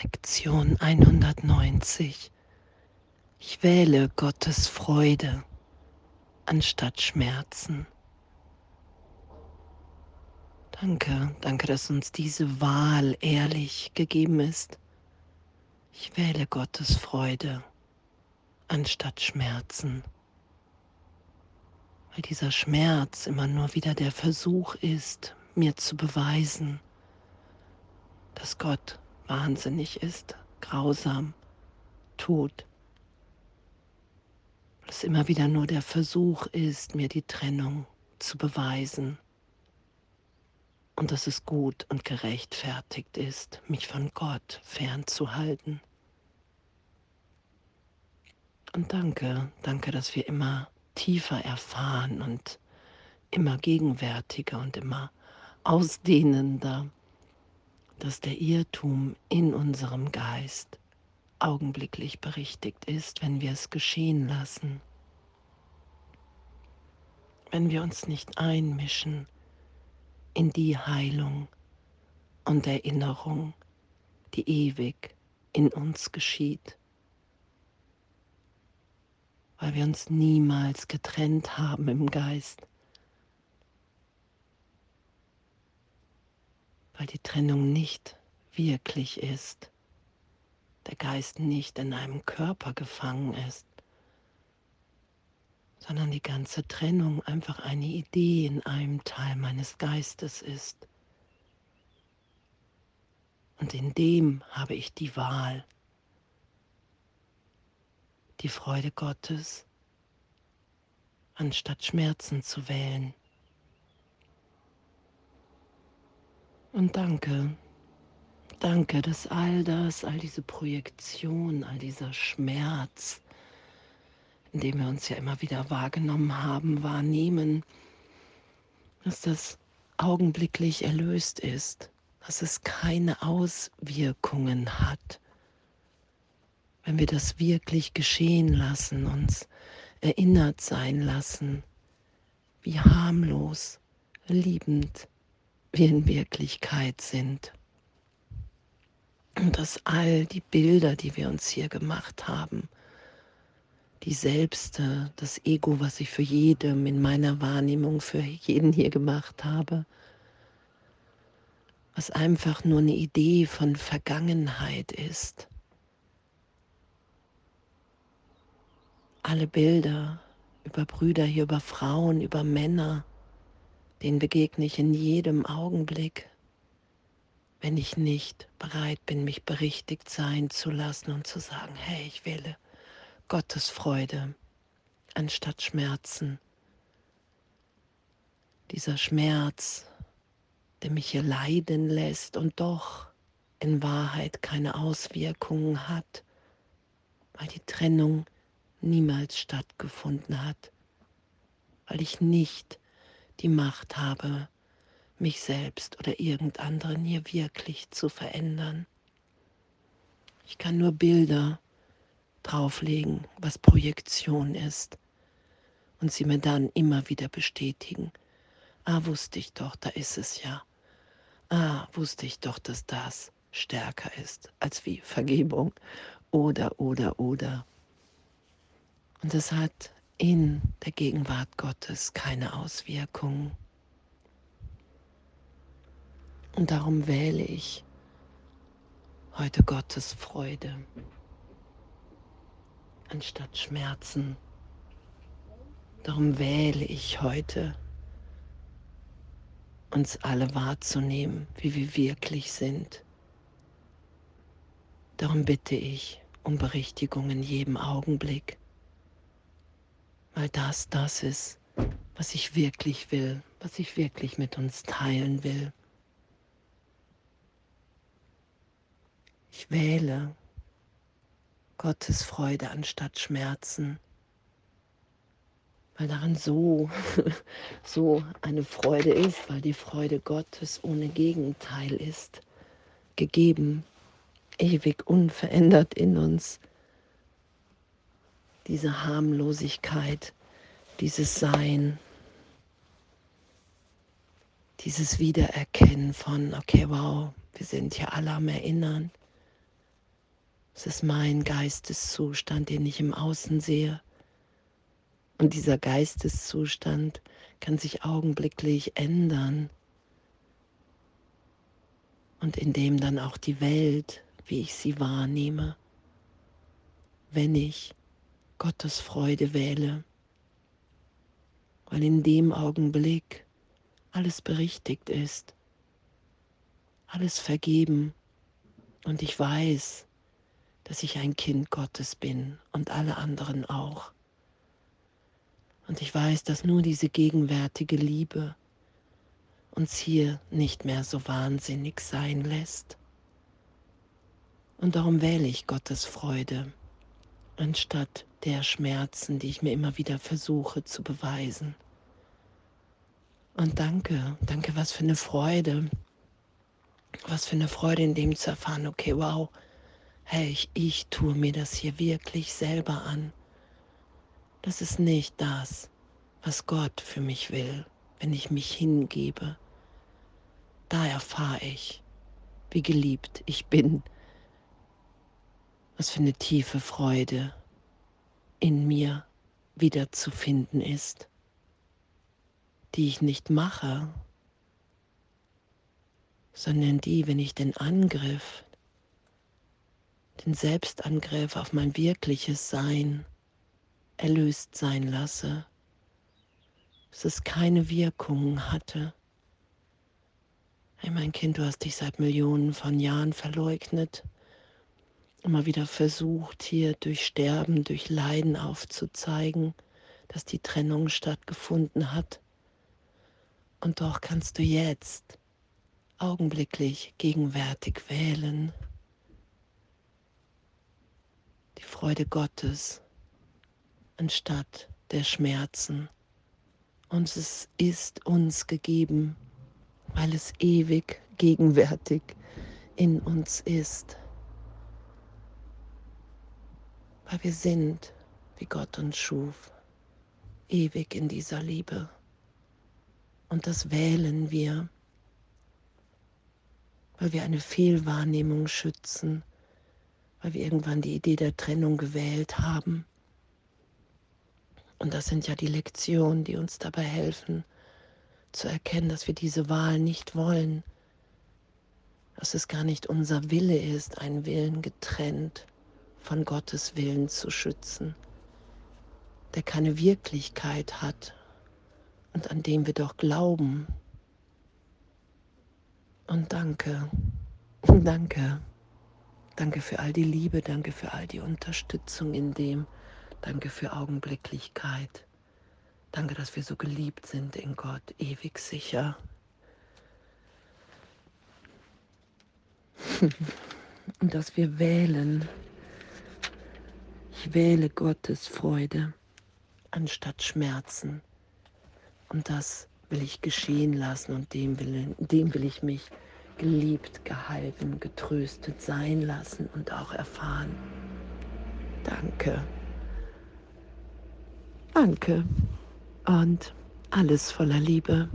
Lektion 190. Ich wähle Gottes Freude anstatt Schmerzen. Danke, danke, dass uns diese Wahl ehrlich gegeben ist. Ich wähle Gottes Freude anstatt Schmerzen. Weil dieser Schmerz immer nur wieder der Versuch ist, mir zu beweisen, dass Gott wahnsinnig ist, grausam, tot. Es immer wieder nur der Versuch ist, mir die Trennung zu beweisen und dass es gut und gerechtfertigt ist, mich von Gott fernzuhalten. Und danke, danke, dass wir immer tiefer erfahren und immer gegenwärtiger und immer ausdehnender dass der Irrtum in unserem Geist augenblicklich berichtigt ist, wenn wir es geschehen lassen, wenn wir uns nicht einmischen in die Heilung und Erinnerung, die ewig in uns geschieht, weil wir uns niemals getrennt haben im Geist weil die Trennung nicht wirklich ist, der Geist nicht in einem Körper gefangen ist, sondern die ganze Trennung einfach eine Idee in einem Teil meines Geistes ist. Und in dem habe ich die Wahl, die Freude Gottes anstatt Schmerzen zu wählen. Und danke, danke, dass all das, all diese Projektion, all dieser Schmerz, in dem wir uns ja immer wieder wahrgenommen haben, wahrnehmen, dass das augenblicklich erlöst ist, dass es keine Auswirkungen hat. Wenn wir das wirklich geschehen lassen, uns erinnert sein lassen, wie harmlos, liebend, wir in Wirklichkeit sind. Und dass all die Bilder, die wir uns hier gemacht haben, die Selbste, das Ego, was ich für jedem in meiner Wahrnehmung für jeden hier gemacht habe, was einfach nur eine Idee von Vergangenheit ist. Alle Bilder über Brüder hier, über Frauen, über Männer, den begegne ich in jedem Augenblick, wenn ich nicht bereit bin, mich berichtigt sein zu lassen und zu sagen, hey, ich wähle Gottes Freude anstatt Schmerzen. Dieser Schmerz, der mich hier leiden lässt und doch in Wahrheit keine Auswirkungen hat, weil die Trennung niemals stattgefunden hat, weil ich nicht die Macht habe, mich selbst oder irgend anderen hier wirklich zu verändern. Ich kann nur Bilder drauflegen, was Projektion ist und sie mir dann immer wieder bestätigen. Ah, wusste ich doch, da ist es ja. Ah, wusste ich doch, dass das stärker ist als wie Vergebung oder, oder, oder. Und es hat in der Gegenwart Gottes keine Auswirkungen. Und darum wähle ich heute Gottes Freude anstatt Schmerzen. Darum wähle ich heute, uns alle wahrzunehmen, wie wir wirklich sind. Darum bitte ich um Berichtigung in jedem Augenblick weil das das ist, was ich wirklich will, was ich wirklich mit uns teilen will. Ich wähle Gottes Freude anstatt Schmerzen, weil darin so, so eine Freude ist, weil die Freude Gottes ohne Gegenteil ist, gegeben, ewig unverändert in uns diese Harmlosigkeit, dieses Sein, dieses Wiedererkennen von, okay, wow, wir sind hier alle am Erinnern, Es ist mein Geisteszustand, den ich im Außen sehe. Und dieser Geisteszustand kann sich augenblicklich ändern. Und in dem dann auch die Welt, wie ich sie wahrnehme, wenn ich Gottes Freude wähle. Weil in dem Augenblick alles berichtigt ist, alles vergeben und ich weiß, dass ich ein Kind Gottes bin und alle anderen auch. Und ich weiß, dass nur diese gegenwärtige Liebe uns hier nicht mehr so wahnsinnig sein lässt. Und darum wähle ich Gottes Freude anstatt der Schmerzen, die ich mir immer wieder versuche zu beweisen. Und danke, danke, was für eine Freude, was für eine Freude in dem zu erfahren, okay, wow, hey, ich, ich tue mir das hier wirklich selber an. Das ist nicht das, was Gott für mich will, wenn ich mich hingebe. Da erfahre ich, wie geliebt ich bin. Was für eine tiefe Freude in mir wiederzufinden ist, die ich nicht mache, sondern die, wenn ich den Angriff, den Selbstangriff auf mein wirkliches Sein erlöst sein lasse, dass es keine Wirkung hatte. Hey mein Kind, du hast dich seit Millionen von Jahren verleugnet, immer wieder versucht, hier durch Sterben, durch Leiden aufzuzeigen, dass die Trennung stattgefunden hat. Und doch kannst du jetzt augenblicklich gegenwärtig wählen. Die Freude Gottes anstatt der Schmerzen. Und es ist uns gegeben, weil es ewig gegenwärtig in uns ist. Weil wir sind, wie Gott uns schuf, ewig in dieser Liebe. Und das wählen wir, weil wir eine Fehlwahrnehmung schützen, weil wir irgendwann die Idee der Trennung gewählt haben und das sind ja die Lektionen, die uns dabei helfen, zu erkennen, dass wir diese Wahl nicht wollen, dass es gar nicht unser Wille ist, einen Willen getrennt von Gottes Willen zu schützen, der keine Wirklichkeit hat und an dem wir doch glauben. Und danke, danke, danke für all die Liebe, danke für all die Unterstützung in dem, Danke für Augenblicklichkeit. Danke, dass wir so geliebt sind in Gott, ewig sicher. Und dass wir wählen. Ich wähle Gottes Freude anstatt Schmerzen. Und das will ich geschehen lassen und dem will, dem will ich mich geliebt, gehalten, getröstet sein lassen und auch erfahren. Danke. Danke und alles voller Liebe.